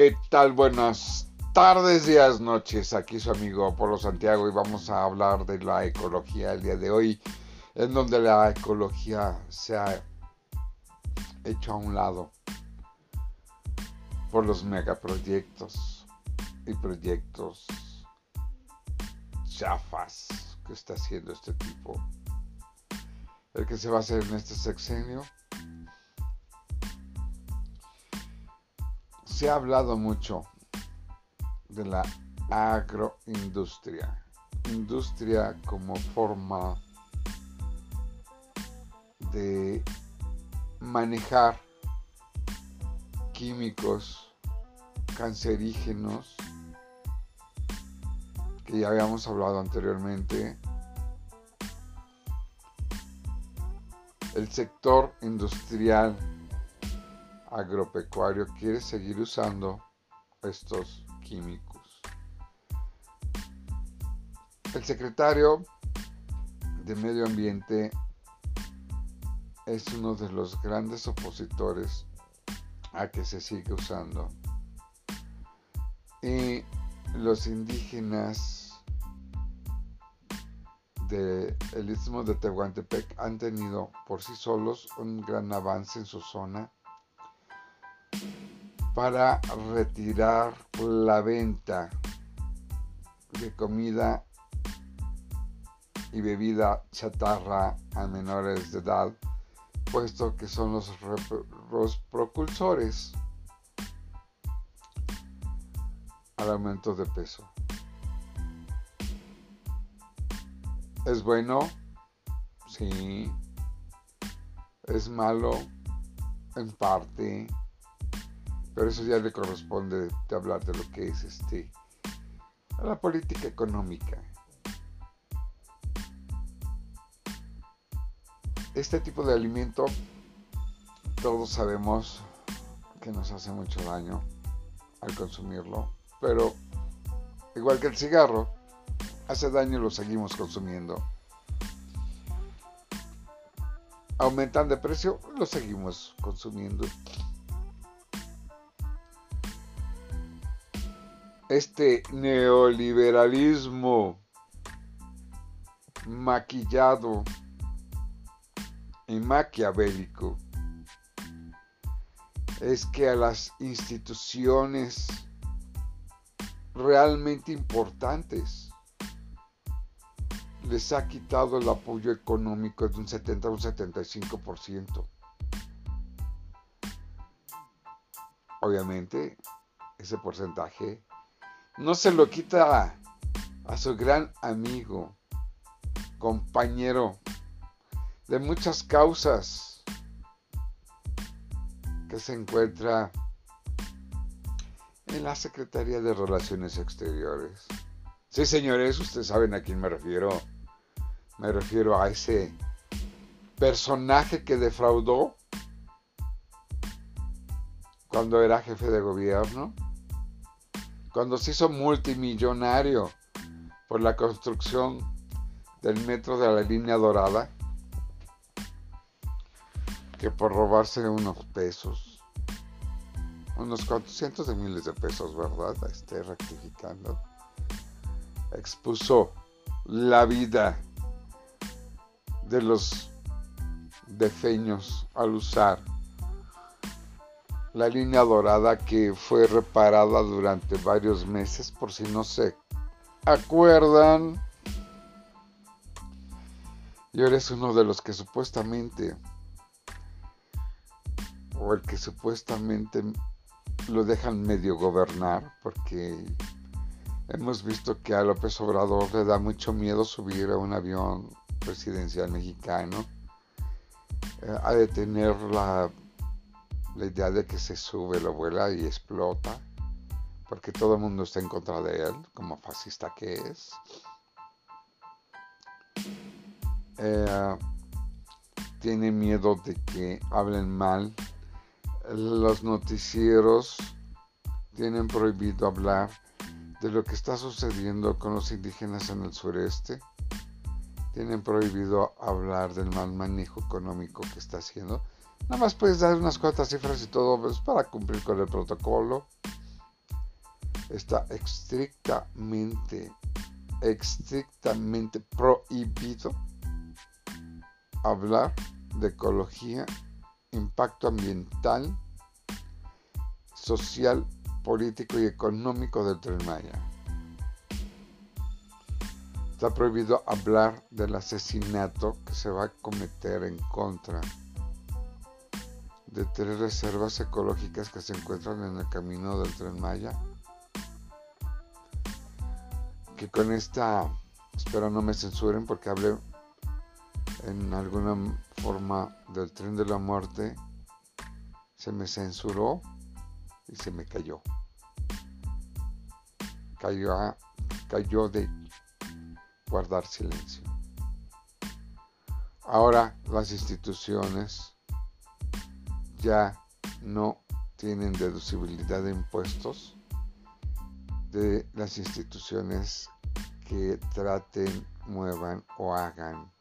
¿Qué tal? Buenas tardes, días, noches. Aquí su amigo Apolo Santiago y vamos a hablar de la ecología el día de hoy, en donde la ecología se ha hecho a un lado por los megaproyectos y proyectos chafas que está haciendo este tipo. El que se va a hacer en este sexenio se ha hablado mucho de la agroindustria. Industria como forma de manejar químicos cancerígenos que ya habíamos hablado anteriormente. El sector industrial agropecuario quiere seguir usando estos químicos. El secretario de Medio Ambiente es uno de los grandes opositores a que se siga usando. Y los indígenas del istmo de Tehuantepec han tenido por sí solos un gran avance en su zona para retirar la venta de comida y bebida chatarra a menores de edad, puesto que son los, propulsores al aumento de peso. ¿Es bueno? Sí. ¿Es malo? En parte. Pero eso ya le corresponde de hablar de lo que es este la política económica. Este tipo de alimento todos sabemos que nos hace mucho daño al consumirlo, pero igual que el cigarro, hace daño y lo seguimos consumiendo. Aumentan de precio, lo seguimos consumiendo. Este neoliberalismo maquillado y maquiavélico es que a las instituciones realmente importantes les ha quitado el apoyo económico de un 70 a un 75%. Obviamente, ese porcentaje no se lo quita a, su gran amigo, compañero de muchas causas que se encuentra en la Secretaría de Relaciones Exteriores. Sí, señores, ustedes saben a quién me refiero. Me refiero a ese personaje que defraudó cuando era jefe de gobierno cuando se hizo multimillonario por la construcción del metro de la línea dorada, que por robarse unos pesos, unos cientos de miles de pesos, ¿verdad? Esté rectificando, expuso la vida de los defeños al usar la línea dorada que fue reparada durante varios meses, por si no se acuerdan. Y ahora es uno de los que supuestamente, o el que supuestamente lo dejan medio gobernar, porque hemos visto que a López Obrador le da mucho miedo subir a un avión presidencial mexicano, eh, a detener la la idea de que se sube, lo vuela y explota, porque todo el mundo está en contra de él, como fascista que es. Eh, tiene miedo de que hablen mal. Los noticieros tienen prohibido hablar de lo que está sucediendo con los indígenas en el sureste. Tienen prohibido hablar del mal manejo económico que está haciendo Nada más puedes dar unas cuantas cifras y todo pues, para cumplir con el protocolo. está estrictamente, estrictamente prohibido hablar de ecología, impacto ambiental, social, político y económico del Tren Maya. Está prohibido hablar del asesinato que se va a cometer en contra de tres reservas ecológicas que se encuentran en el camino del Tren Maya. Que con esta, espero no me censuren porque hablé en alguna forma del tren de la muerte, se me censuró y se me cayó. Cayó, cayó de guardar silencio. Ahora las instituciones ya no tienen deducibilidad de impuestos de las instituciones que traten, muevan o hagan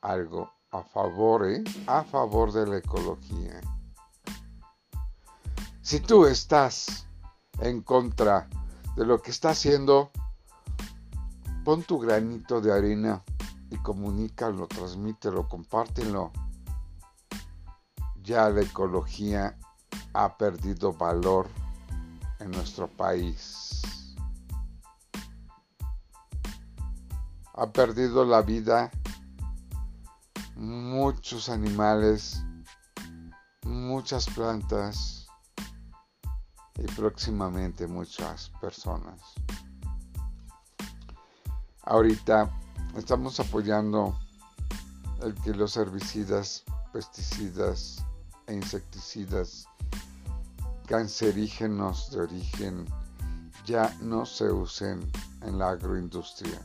algo a favor, ¿eh? a favor de la ecología. Si tú estás en contra de lo que está haciendo, pon tu granito de arena y comunícalo, transmítelo, compártelo. Ya la ecología ha perdido valor en nuestro país. Ha perdido la vida muchos animales, muchas plantas y próximamente muchas personas. Ahorita estamos apoyando el que los herbicidas, pesticidas e insecticidas cancerígenos de origen ya no se usen en la agroindustria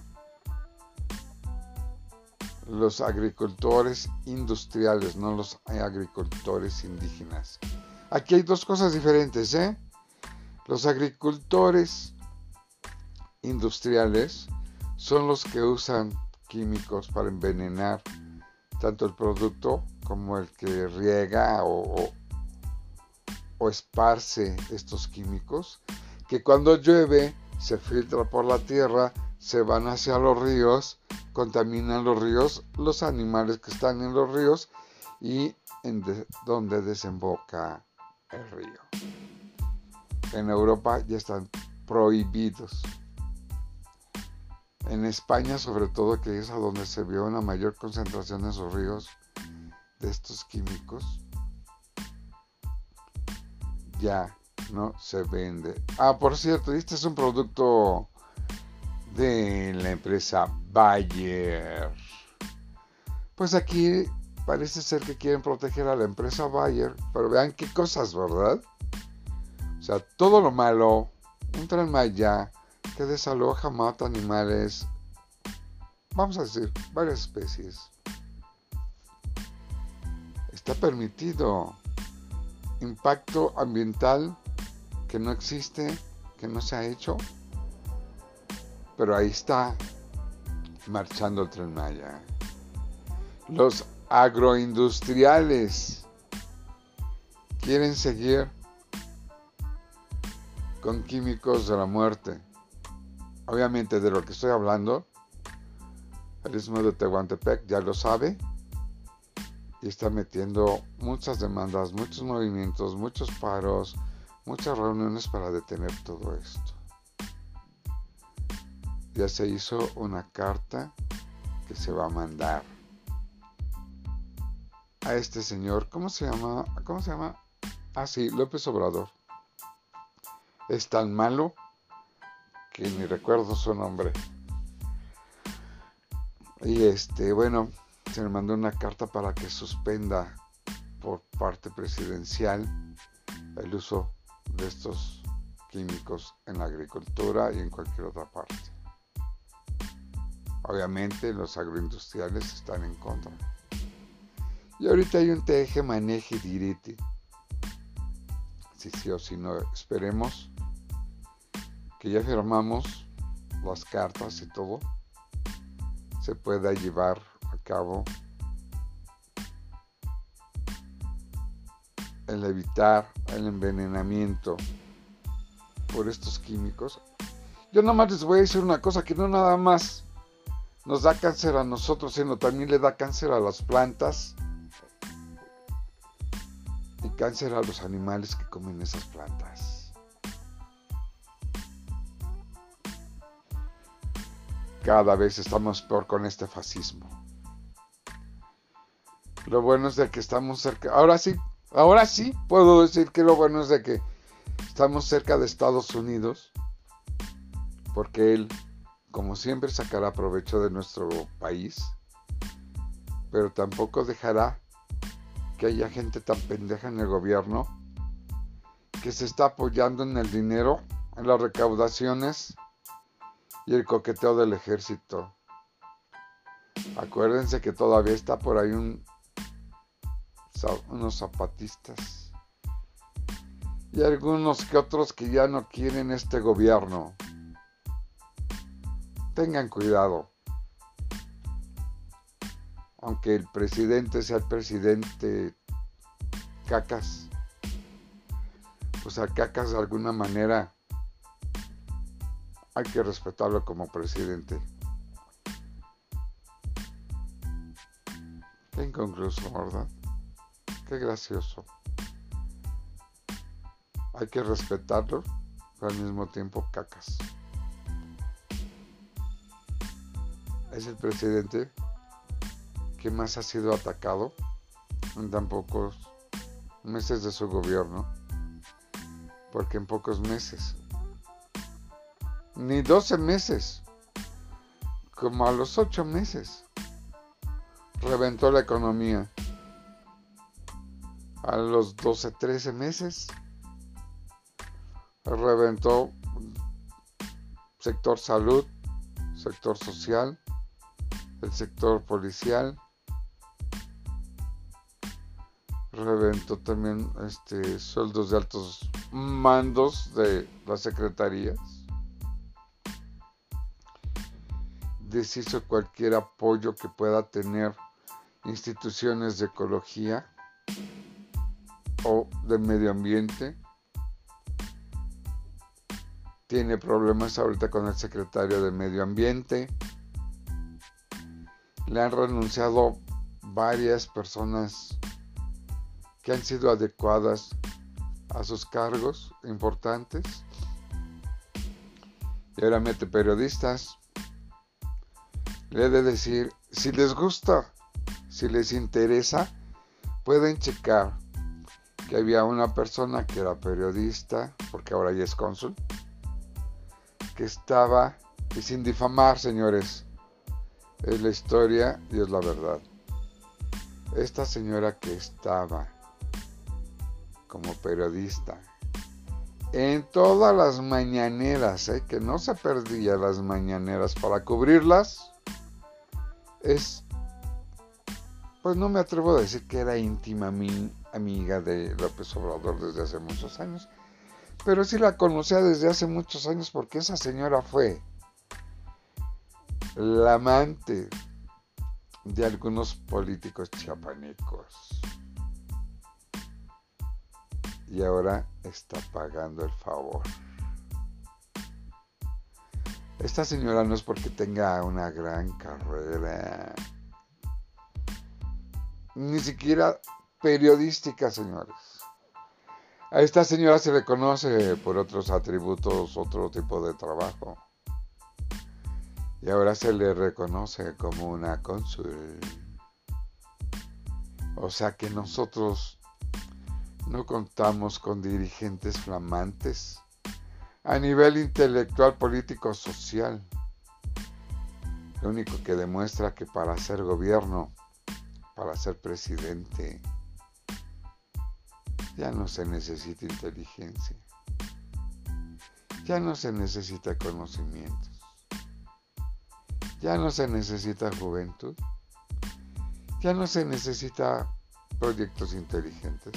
los agricultores industriales, no los agricultores indígenas. Aquí hay dos cosas diferentes, ¿eh? Los agricultores industriales son los que usan químicos para envenenar tanto el producto como el que riega o, o esparce estos químicos, que cuando llueve se filtra por la tierra, se van hacia los ríos contaminan los ríos, los animales que están en los ríos y en donde desemboca el río. En Europa ya están prohibidos. En España, sobre todo, que es a donde se vio una mayor concentración en sus ríos de estos químicos, ya no se vende. Ah, por cierto, este es un producto de la empresa Bayer. Pues aquí parece ser que quieren proteger a la empresa Bayer, pero vean qué cosas, ¿verdad? O sea, todo lo malo, un tren Maya que desaloja, mata animales, vamos a decir, varias especies. Está permitido. Impacto ambiental que no existe, que no se ha hecho, pero ahí está marchando el tren Maya. Los agroindustriales quieren seguir con químicos de la muerte. Obviamente de lo que estoy hablando, el istmo de Tehuantepec ya lo sabe y está metiendo muchas demandas, muchos movimientos, muchos paros, muchas reuniones para detener todo esto ya se hizo una carta que se va a mandar a este señor. ¿Cómo se llama? ¿Cómo se llama? Ah, sí, López Obrador. Es tan malo que ni recuerdo su nombre. Y este, bueno, se le mandó una carta para que suspenda por parte presidencial el uso de estos químicos en la agricultura y en cualquier otra parte. Obviamente los agroindustriales están en contra. Y ahorita hay un teje, maneje, direte. Si sí o si no, esperemos que ya firmamos las cartas y todo, se pueda llevar cabo el evitar el envenenamiento por estos químicos. Yo nada más les voy a decir una cosa, que no nada más nos da cáncer a nosotros, sino también le da cáncer a las plantas y cáncer a los animales que comen esas plantas. Cada vez estamos peor con este fascismo. Lo bueno es de que estamos cerca. Ahora sí, ahora sí puedo decir que lo bueno es de que estamos cerca de Estados Unidos. Porque él, como siempre, sacará provecho de nuestro país. Pero tampoco dejará que haya gente tan pendeja en el gobierno que se está apoyando en el dinero, en las recaudaciones y el coqueteo del ejército. Acuérdense que todavía está por ahí un, unos zapatistas y algunos que otros que ya no quieren este gobierno. Tengan cuidado. Aunque el presidente sea el presidente cacas, pues a cacas de alguna manera hay que respetarlo como presidente. Inconcluso, ¿verdad? Gracioso. Hay que respetarlo, pero al mismo tiempo cacas. Es el presidente que más ha sido atacado en tan pocos meses de su gobierno. Porque en pocos meses ni 12 meses, como a los 8 meses, reventó la economía. A los 12, 13 meses, reventó sector salud, sector social, el sector policial, reventó también este, sueldos de altos mandos de las secretarías deshizo cualquier apoyo que pueda tener instituciones de ecología o de medio ambiente. Tiene problemas ahorita con el secretario de medio ambiente. Le han renunciado varias personas que han sido adecuadas a sus cargos importantes. Y ahora mete periodistas le he de decir, si les gusta, si les interesa, pueden checar había una persona que era periodista, porque ahora ya es cónsul, que estaba, y sin difamar, señores, es la historia y es la verdad. Esta señora que estaba como periodista en todas las mañaneras, ¿eh? que no se perdía las mañaneras para cubrirlas, es, pues no me atrevo a decir que era íntima mi amiga de López Obrador desde hace muchos años, pero sí la conocía desde hace muchos años porque esa señora fue la amante de algunos políticos chiapanecos. Y ahora está pagando el favor. Esta señora no es porque tenga una gran carrera, ni siquiera periodística, señores. A esta señora se le conoce por otros atributos, otro tipo de trabajo. Y ahora se le reconoce como una cónsul. O sea que nosotros no contamos con dirigentes flamantes a nivel intelectual, político, social. Lo único que demuestra que para ser gobierno, para ser presidente, ya no se necesita inteligencia, ya no se necesita conocimientos, ya no se necesita juventud, ya no se necesita proyectos inteligentes.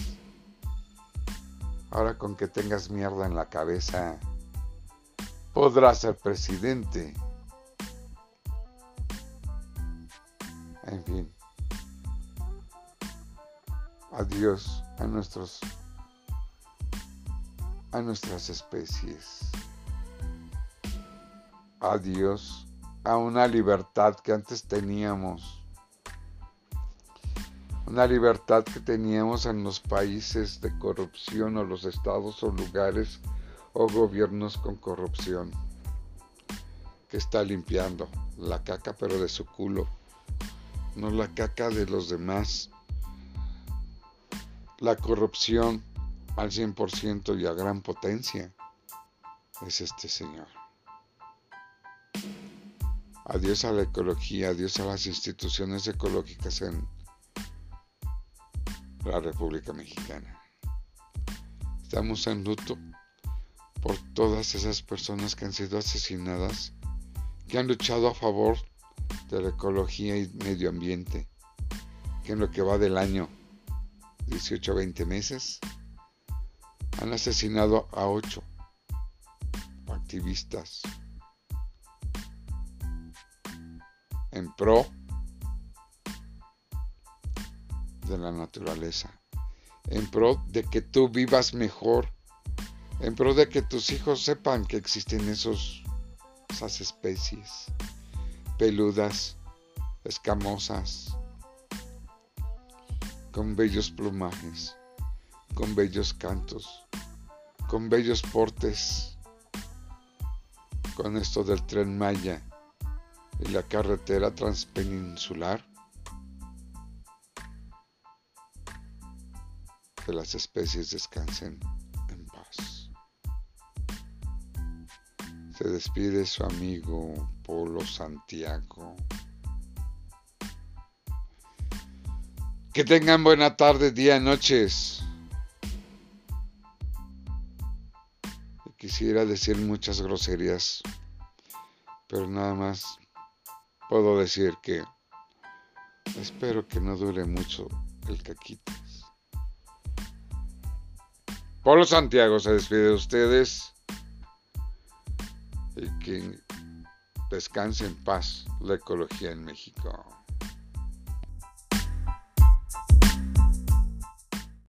Ahora con que tengas mierda en la cabeza, podrá ser presidente. En fin. Adiós a nuestros a nuestras especies. Adiós a una libertad que antes teníamos. Una libertad que teníamos en los países de corrupción o los estados o lugares o gobiernos con corrupción. Que está limpiando la caca pero de su culo, no la caca de los demás. La corrupción al 100% y a gran potencia es este señor. Adiós a la ecología, adiós a las instituciones ecológicas en la República Mexicana. Estamos en luto por todas esas personas que han sido asesinadas, que han luchado a favor de la ecología y medio ambiente, que en lo que va del año 18 a 20 meses han asesinado a ocho activistas en pro de la naturaleza, en pro de que tú vivas mejor, en pro de que tus hijos sepan que existen esos, esas especies peludas, escamosas, con bellos plumajes, con bellos cantos, con bellos portes, con esto del tren Maya y la carretera transpeninsular, que las especies descansen en paz. Se despide su amigo Polo Santiago. Que tengan buena tarde, día, noches. Quisiera decir muchas groserías, pero nada más puedo decir que espero que no dure mucho el caquitas. Polo Santiago se despide de ustedes y que descanse en paz la ecología en México.